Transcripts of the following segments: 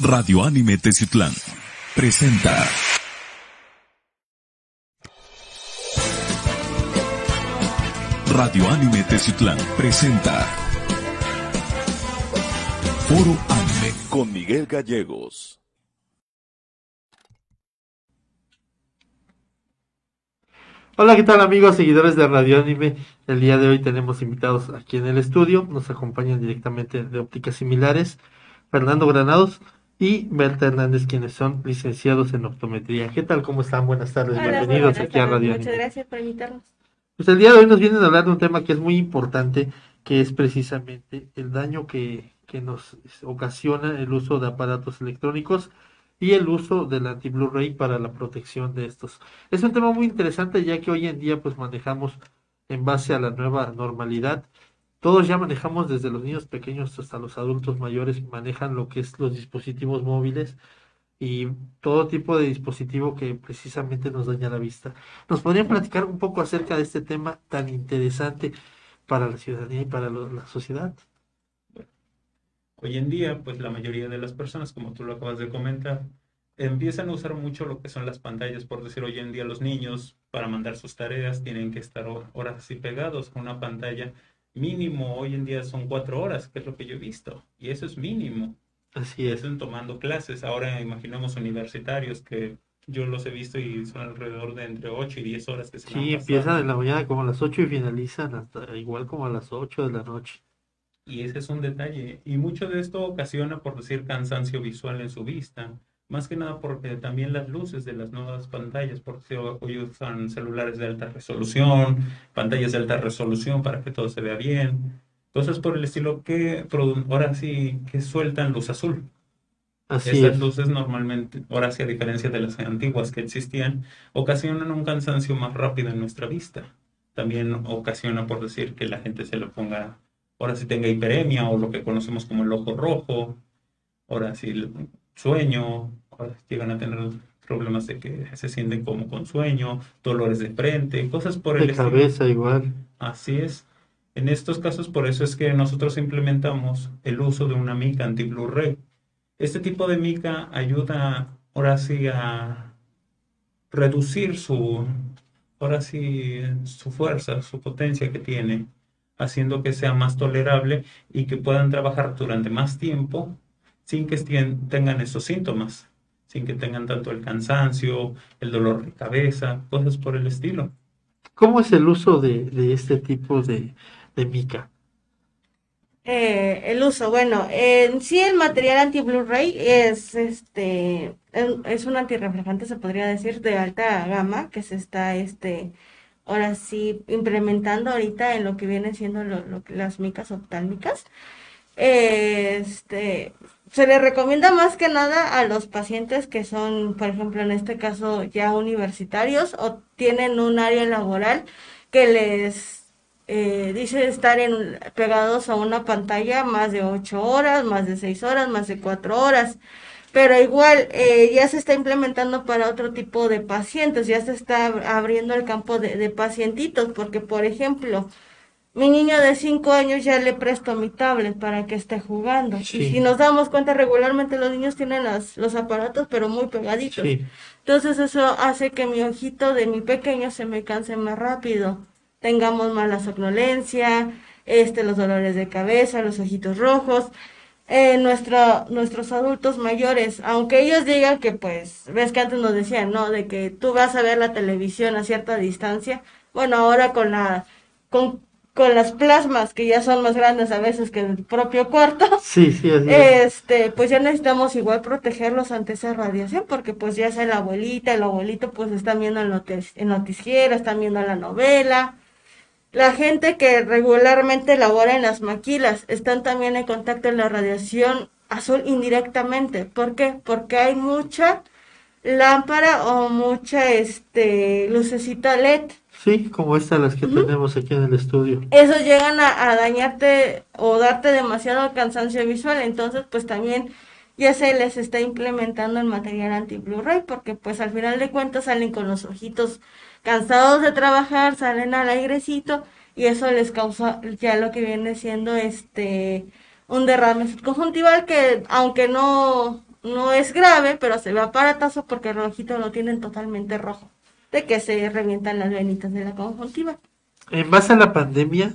Radio Anime Teciutlán presenta. Radio Anime Teciutlán presenta. Foro Anime con Miguel Gallegos. Hola, ¿qué tal amigos, seguidores de Radio Anime? El día de hoy tenemos invitados aquí en el estudio, nos acompañan directamente de ópticas similares, Fernando Granados y Berta Hernández, quienes son licenciados en optometría. ¿Qué tal? ¿Cómo están? Buenas tardes, Hola, bienvenidos buenas aquí a. Radio Muchas gracias por invitarnos. Pues el día de hoy nos vienen a hablar de un tema que es muy importante, que es precisamente el daño que, que nos ocasiona el uso de aparatos electrónicos y el uso del anti-Blu-ray para la protección de estos. Es un tema muy interesante ya que hoy en día pues manejamos en base a la nueva normalidad. Todos ya manejamos desde los niños pequeños hasta los adultos mayores, manejan lo que es los dispositivos móviles y todo tipo de dispositivo que precisamente nos daña la vista. ¿Nos podrían platicar un poco acerca de este tema tan interesante para la ciudadanía y para la sociedad? Hoy en día, pues la mayoría de las personas, como tú lo acabas de comentar, empiezan a usar mucho lo que son las pantallas. Por decir, hoy en día los niños, para mandar sus tareas, tienen que estar ho- horas así pegados a una pantalla. Mínimo, hoy en día son cuatro horas, que es lo que yo he visto. Y eso es mínimo. Así es. eso en tomando clases. Ahora imaginemos universitarios que yo los he visto y son alrededor de entre 8 y 10 horas que se Sí, pasado. empiezan en la mañana como a las 8 y finalizan hasta igual como a las 8 de la noche. Y ese es un detalle. Y mucho de esto ocasiona, por decir, cansancio visual en su vista. Más que nada porque también las luces de las nuevas pantallas, porque hoy usan celulares de alta resolución, pantallas de alta resolución para que todo se vea bien. Cosas por el estilo que ahora sí que sueltan luz azul. Así Esas es. luces normalmente, ahora sí a diferencia de las antiguas que existían, ocasionan un cansancio más rápido en nuestra vista. También ocasiona, por decir, que la gente se lo ponga, ahora sí tenga hiperemia o lo que conocemos como el ojo rojo, ahora sí sueño, llegan a tener problemas de que se sienten como con sueño, dolores de frente, cosas por el De cabeza igual. Así es. En estos casos, por eso es que nosotros implementamos el uso de una mica anti-Blu-ray. Este tipo de mica ayuda ahora sí a reducir su, ahora sí, su fuerza, su potencia que tiene, haciendo que sea más tolerable y que puedan trabajar durante más tiempo sin que tengan esos síntomas, sin que tengan tanto el cansancio, el dolor de cabeza, cosas por el estilo. ¿Cómo es el uso de, de este tipo de, de mica? Eh, el uso, bueno, en sí el material anti-Blu-ray es este es un antirreflejante, se podría decir, de alta gama que se está este ahora sí implementando ahorita en lo que vienen siendo lo- lo que- las micas oftálmicas. Este se le recomienda más que nada a los pacientes que son, por ejemplo, en este caso ya universitarios o tienen un área laboral que les eh, dice estar en, pegados a una pantalla más de ocho horas, más de seis horas, más de cuatro horas. Pero igual eh, ya se está implementando para otro tipo de pacientes, ya se está ab- abriendo el campo de, de pacientitos, porque por ejemplo, mi niño de cinco años ya le presto mi tablet para que esté jugando. Sí. Y si nos damos cuenta, regularmente los niños tienen las- los aparatos, pero muy pegaditos. Sí, Entonces eso hace que mi ojito de mi pequeño se me canse más rápido. Tengamos mala somnolencia, este, los dolores de cabeza, los ojitos rojos. Eh, nuestro, nuestros adultos mayores, aunque ellos digan que pues, ves que antes nos decían, ¿no? De que tú vas a ver la televisión a cierta distancia. Bueno, ahora con la, con, con las plasmas que ya son más grandes a veces que el propio cuarto. sí, sí, así es. Este, pues ya necesitamos igual protegerlos ante esa radiación, porque pues ya sea la abuelita, el abuelito, pues están viendo el, note- el noticiero, están viendo la novela. La gente que regularmente labora en las maquilas están también en contacto en la radiación azul indirectamente. ¿Por qué? Porque hay mucha lámpara o mucha este lucecita LED. Sí, como estas las que tenemos aquí en el estudio. Esos llegan a, a dañarte o darte demasiado cansancio visual, entonces pues también ya se les está implementando el material anti-Blu-ray porque pues al final de cuentas salen con los ojitos cansados de trabajar, salen al airecito y eso les causa ya lo que viene siendo este un derrame conjuntival que aunque no no es grave, pero se ve aparatoso porque el ojito lo tienen totalmente rojo, de que se revientan las venitas de la conjuntiva. En base a la pandemia,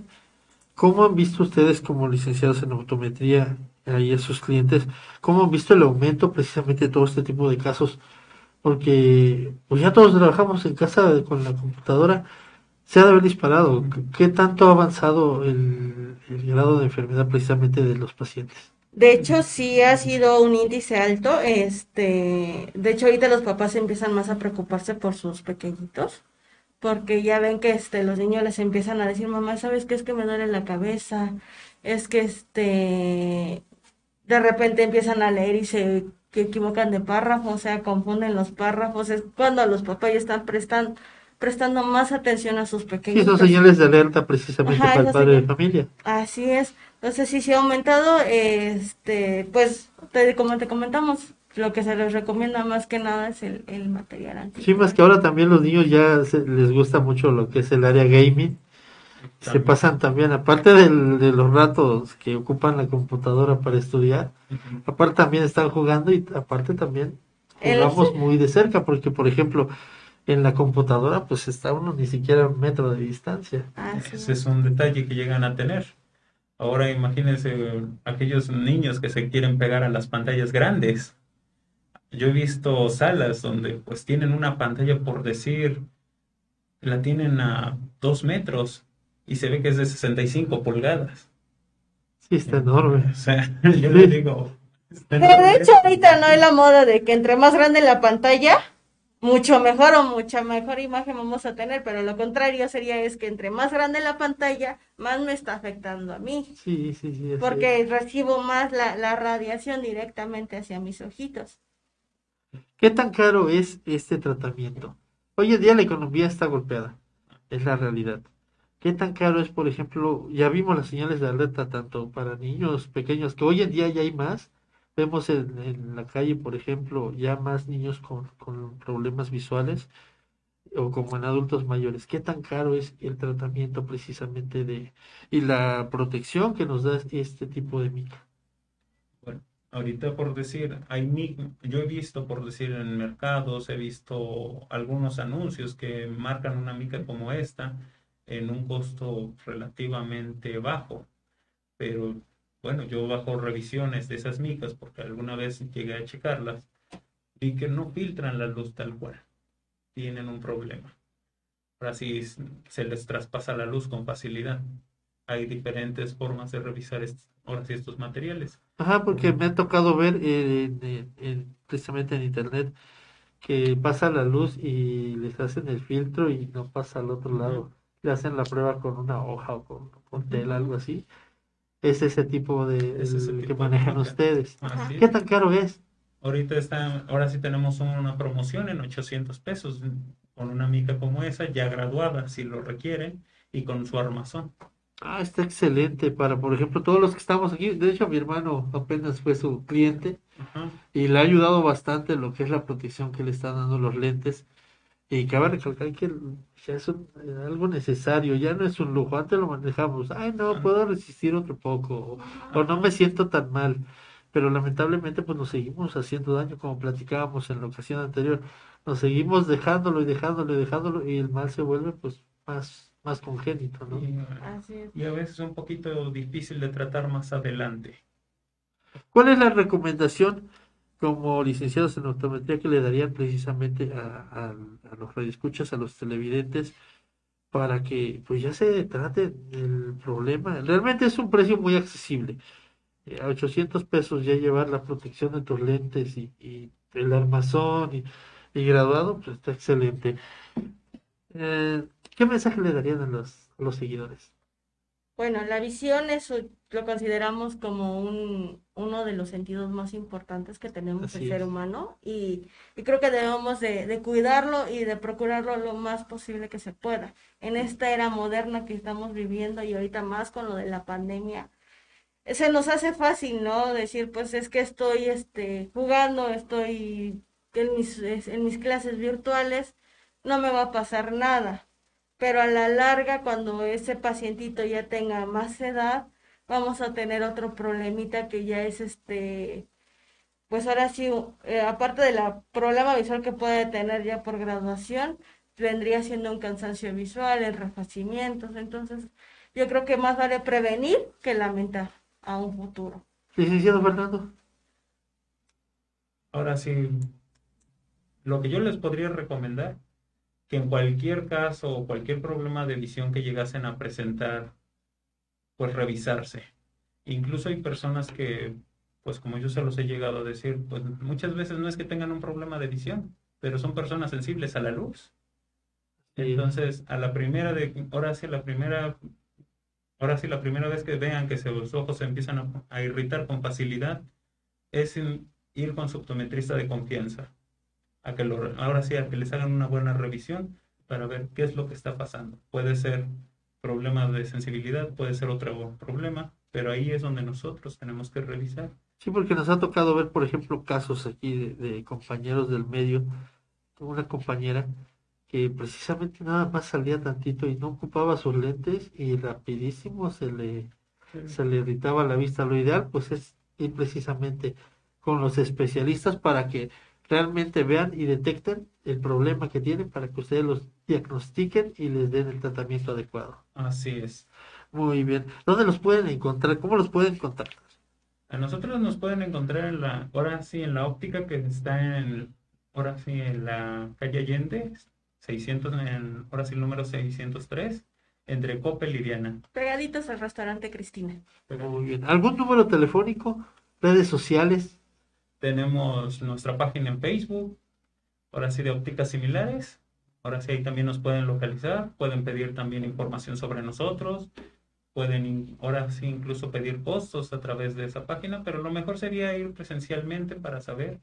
¿cómo han visto ustedes como licenciados en optometría ahí a sus clientes? ¿Cómo han visto el aumento precisamente de todo este tipo de casos? Porque pues ya todos trabajamos en casa con la computadora, se ha de haber disparado. ¿Qué tanto ha avanzado el, el grado de enfermedad precisamente de los pacientes? De hecho, sí ha sido un índice alto. Este, de hecho, ahorita los papás empiezan más a preocuparse por sus pequeñitos, porque ya ven que este, los niños les empiezan a decir, mamá, ¿sabes qué es que me duele la cabeza? Es que este, de repente empiezan a leer y se equivocan de párrafo, o sea, confunden los párrafos. Es cuando los papás ya están prestando prestando más atención a sus Sí, pequeños. son señales de alerta precisamente Ajá, para el padre de familia. Así es. Entonces sí se ha aumentado, este, pues, te- como te comentamos, lo que se les recomienda más que nada es el, el material anti. Sí, más que ahora también los niños ya se- les gusta mucho lo que es el área gaming. Se pasan también, aparte del- de los ratos que ocupan la computadora para estudiar, aparte también están jugando y aparte también El- jugamos muy de cerca, porque por ejemplo, en la computadora pues está uno ni siquiera a un metro de distancia. Así Ese es. es un detalle que llegan a tener. Ahora imagínense eh, aquellos niños que se quieren pegar a las pantallas grandes. Yo he visto salas donde pues tienen una pantalla por decir, la tienen a dos metros y se ve que es de 65 pulgadas. Sí, está enorme. O sea, yo le digo, está De hecho, ahorita no hay la moda de que entre más grande la pantalla, mucho mejor o mucha mejor imagen vamos a tener, pero lo contrario sería es que entre más grande la pantalla, más me está afectando a mí, Sí, sí, sí. es. porque recibo más la, la radiación directamente hacia mis ojitos. ¿Qué tan caro es este tratamiento? Hoy en día la economía está golpeada, es la realidad. ¿Qué tan caro es, por ejemplo, ya vimos las señales de alerta tanto para niños pequeños, que hoy en día ya hay más, vemos en, la calle, por ejemplo, ya más niños con, problemas visuales o como en adultos mayores. ¿Qué tan caro es el tratamiento precisamente de y la protección que nos da este tipo de mica? Bueno, ahorita por decir, hay yo he visto por decir en mercados, he visto algunos anuncios que marcan una mica como esta en un costo relativamente bajo, pero bueno, yo bajo revisiones de esas micas, porque alguna vez llegué a checarlas, vi que no filtran la luz tal cual, tienen un problema. Ahora sí se les traspasa la luz con facilidad. Hay diferentes formas de revisar est- ahora sí estos materiales. Ajá, porque me ha tocado ver en, en- en- precisamente en internet que pasa la luz y les hacen el filtro y no pasa al otro lado. Le hacen la prueba con una hoja o con, con tela, algo así. Es ese tipo de Es ese el tipo que manejan ustedes. Así ¿Qué tan caro es? Ahorita está, ahora sí tenemos una promoción en 800 pesos con una mica como esa, ya graduada si lo requieren y con su armazón. Ah, está excelente para, por ejemplo, todos los que estamos aquí. De hecho, mi hermano apenas fue su cliente Ajá. y le ha ayudado bastante lo que es la protección que le están dando los lentes. Y cabe recalcar que ya es un- eh, algo necesario, ya no es un lujo. Antes lo manejamos, ay, no, puedo resistir otro poco, o, o no me siento tan mal. Pero lamentablemente, pues nos seguimos haciendo daño, como platicábamos en la ocasión anterior. Nos seguimos dejándolo y dejándolo y dejándolo, y el mal se vuelve, pues, más, más congénito, ¿no? Y, Así es. y a veces un poquito difícil de tratar más adelante. ¿Cuál es la recomendación como licenciados en optometría que le darían precisamente a, los radioescuchas, a los televidentes, para que pues ya se trate del problema? Realmente es un precio muy accesible. Eh, a 800 pesos ya llevar la protección de tus lentes y, el armazón y, graduado, pues está excelente. Eh, ¿qué mensaje le darían a los seguidores? Bueno, la visión es, lo consideramos como un, uno de los sentidos más importantes que tenemos Así el ser es. humano y, y creo que debemos de, de cuidarlo y de procurarlo lo más posible que se pueda. En esta era moderna que estamos viviendo y ahorita más con lo de la pandemia, se nos hace fácil, ¿no? Decir, pues es que estoy este, jugando, estoy en mis, en mis clases virtuales, no me va a pasar nada pero a la larga, cuando ese pacientito ya tenga más edad, vamos a tener otro problemita que ya es este, pues ahora sí, eh, aparte de la problema visual que puede tener ya por graduación, vendría siendo un cansancio visual, enrojecimientos, entonces yo creo que más vale prevenir que lamentar a un futuro. Licenciado Fernando. Ahora sí, lo que yo les podría recomendar, que en cualquier caso o cualquier problema de visión que llegasen a presentar, pues revisarse. Incluso hay personas que, pues como yo se los he llegado a decir, pues muchas veces no es que tengan un problema de visión, pero son personas sensibles a la luz. Entonces, a la primera de, ahora sí, la primera, ahora sí, la primera vez que vean que sus ojos se empiezan a, a irritar con facilidad, es ir con su optometrista de confianza a que lo, ahora sí, a que les hagan una buena revisión para ver qué es lo que está pasando. Puede ser problemas de sensibilidad, puede ser otro problema, pero ahí es donde nosotros tenemos que revisar. Sí, porque nos ha tocado ver, por ejemplo, casos aquí de, compañeros del medio, una compañera que precisamente nada más salía tantito y no ocupaba sus lentes y rapidísimo se le, se le irritaba la vista. Lo ideal pues es ir precisamente con los especialistas para que realmente vean y detecten el problema que tienen para que ustedes los diagnostiquen y les den el tratamiento adecuado. Así es. Muy bien. ¿Dónde los pueden encontrar? ¿Cómo los pueden encontrar? A nosotros nos pueden encontrar en la, ahora sí, en la óptica que está en, ahora sí, en la calle Allende, 600, en, ahora sí, el número 603, entre Coppel y Diana. Pegaditos al restaurante Cristina. Muy bien. ¿Algún número telefónico? ¿Redes sociales? Tenemos nuestra página en Facebook, ahora sí de ópticas similares. Ahora sí ahí también nos pueden localizar, pueden pedir también información sobre nosotros, pueden ahora sí incluso pedir costos a través de esa página, pero lo mejor sería ir presencialmente para saber,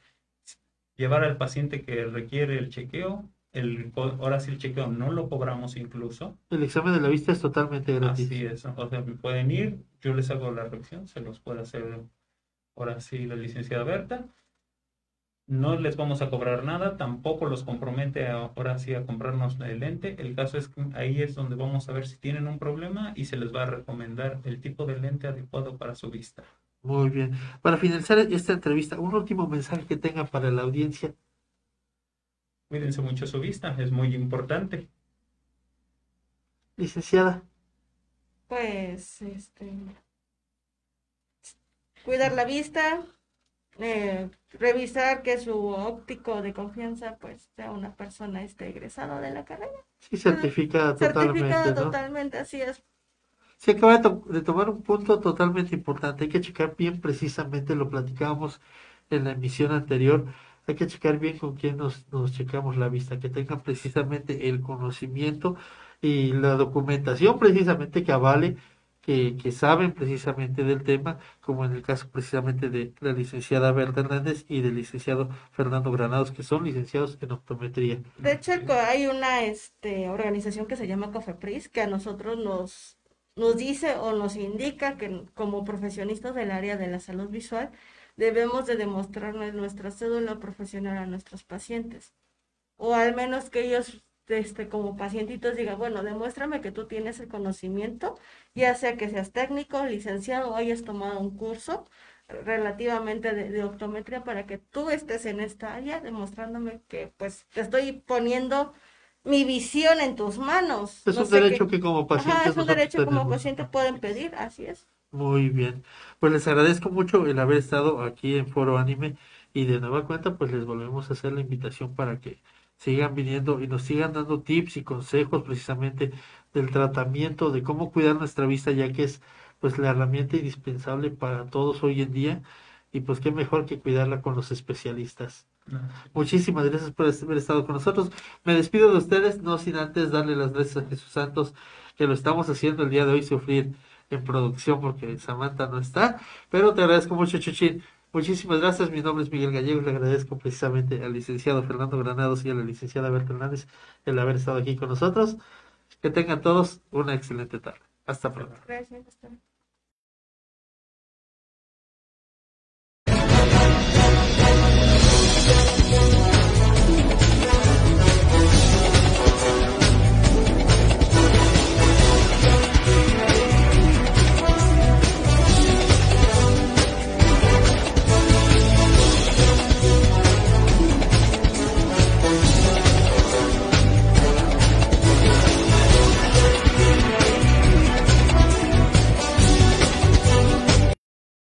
llevar al paciente que requiere el chequeo. El, ahora sí el chequeo no lo cobramos incluso. El examen de la vista es totalmente gratis. Así es, o sea, pueden ir, yo les hago la revisión, se los puede hacer ahora sí la licenciada Berta. No les vamos a cobrar nada, tampoco los compromete ahora sí a comprarnos el lente. El caso es que ahí es donde vamos a ver si tienen un problema y se les va a recomendar el tipo de lente adecuado para su vista. Muy bien. Para finalizar esta entrevista, un último mensaje que tenga para la audiencia. Cuídense mucho su vista, es muy importante. Licenciada. Pues, este, cuidar la vista, eh, revisar que su óptico de confianza pues sea una persona este, egresada de la carrera. Sí, certificada totalmente. Certificada totalmente, así es. Se acaba de, tomar un punto totalmente importante. Hay que checar bien precisamente, lo platicábamos en la emisión anterior. Hay que checar bien con quién nos, nos checamos la vista, que tengan precisamente el conocimiento y la documentación precisamente que avale que, saben precisamente del tema, como en el caso precisamente de la licenciada Berta Hernández y del licenciado Fernando Granados, que son licenciados en optometría. De hecho, hay una este, organización que se llama COFEPRIS, que a nosotros nos, nos dice o nos indica que como profesionistas del área de la salud visual, debemos de demostrarnos nuestra cédula profesional a nuestros pacientes. O al menos que ellos este, como pacientitos diga, bueno, demuéstrame que tú tienes el conocimiento, ya sea que seas técnico, licenciado o hayas tomado un curso relativamente de, optometría para que tú estés en esta área, demostrándome que pues te estoy poniendo mi visión en tus manos. Es un derecho que, como paciente. es un derecho como paciente pueden pedir, así es. Muy bien. Pues les agradezco mucho el haber estado aquí en Foro Anime y de nueva cuenta pues les volvemos a hacer la invitación para que sigan viniendo y nos sigan dando tips y consejos precisamente del tratamiento, de cómo cuidar nuestra vista, ya que es pues la herramienta indispensable para todos hoy en día y pues qué mejor que cuidarla con los especialistas. Muchísimas gracias por haber estado con nosotros. Me despido de ustedes, no sin antes darle las gracias a Jesús Santos, que lo estamos haciendo el día de hoy sufrir en producción porque Samantha no está, pero te agradezco mucho, Chuchín. Muchísimas gracias, mi nombre es Miguel Gallegos, le agradezco precisamente al licenciado Fernando Granados y a la licenciada Berta Hernández el haber estado aquí con nosotros. Que tengan todos una excelente tarde. Hasta pronto. Gracias.